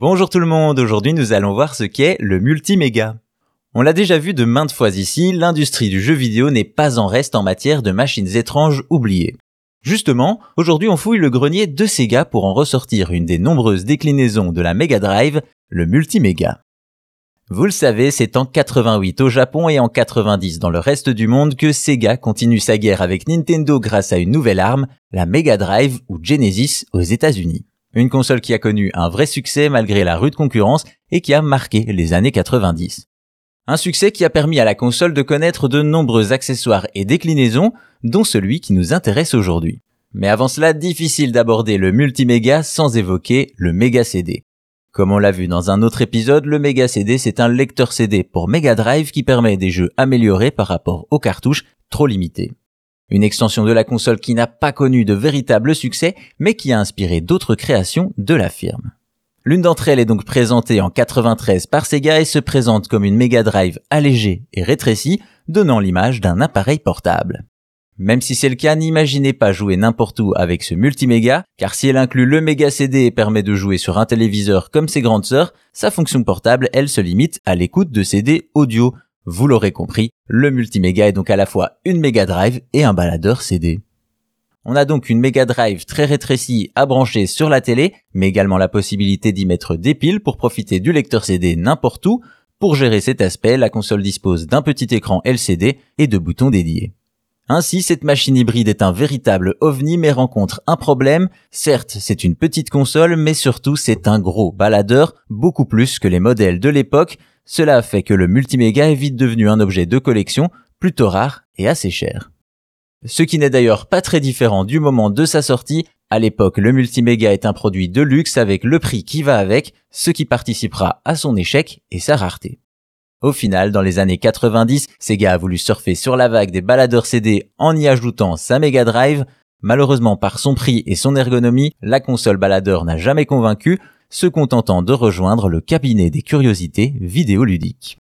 Bonjour tout le monde, aujourd'hui nous allons voir ce qu'est le multiméga. On l'a déjà vu de maintes fois ici, l'industrie du jeu vidéo n'est pas en reste en matière de machines étranges oubliées. Justement, aujourd'hui on fouille le grenier de Sega pour en ressortir une des nombreuses déclinaisons de la Mega Drive, le multiméga. Vous le savez, c'est en 88 au Japon et en 90 dans le reste du monde que Sega continue sa guerre avec Nintendo grâce à une nouvelle arme, la Mega Drive ou Genesis aux États-Unis. Une console qui a connu un vrai succès malgré la rude concurrence et qui a marqué les années 90. Un succès qui a permis à la console de connaître de nombreux accessoires et déclinaisons, dont celui qui nous intéresse aujourd'hui. Mais avant cela, difficile d'aborder le multiméga sans évoquer le Mega CD. Comme on l'a vu dans un autre épisode, le Mega CD c'est un lecteur CD pour Mega Drive qui permet des jeux améliorés par rapport aux cartouches trop limitées. Une extension de la console qui n'a pas connu de véritable succès, mais qui a inspiré d'autres créations de la firme. L'une d'entre elles est donc présentée en 93 par Sega et se présente comme une Mega Drive allégée et rétrécie, donnant l'image d'un appareil portable. Même si c'est le cas, n'imaginez pas jouer n'importe où avec ce multiméga, car si elle inclut le Mega CD et permet de jouer sur un téléviseur comme ses grandes sœurs, sa fonction portable, elle se limite à l'écoute de CD audio, vous l'aurez compris, le multiméga est donc à la fois une Mega Drive et un baladeur CD. On a donc une Mega Drive très rétrécie à brancher sur la télé, mais également la possibilité d'y mettre des piles pour profiter du lecteur CD n'importe où. Pour gérer cet aspect, la console dispose d'un petit écran LCD et de boutons dédiés. Ainsi, cette machine hybride est un véritable ovni mais rencontre un problème. Certes, c'est une petite console, mais surtout c'est un gros baladeur, beaucoup plus que les modèles de l'époque, cela fait que le multiméga est vite devenu un objet de collection plutôt rare et assez cher. Ce qui n'est d'ailleurs pas très différent du moment de sa sortie. À l'époque, le multiméga est un produit de luxe avec le prix qui va avec, ce qui participera à son échec et sa rareté. Au final, dans les années 90, Sega a voulu surfer sur la vague des baladeurs CD en y ajoutant sa Mega Drive. Malheureusement, par son prix et son ergonomie, la console baladeur n'a jamais convaincu, se contentant de rejoindre le cabinet des curiosités vidéoludiques.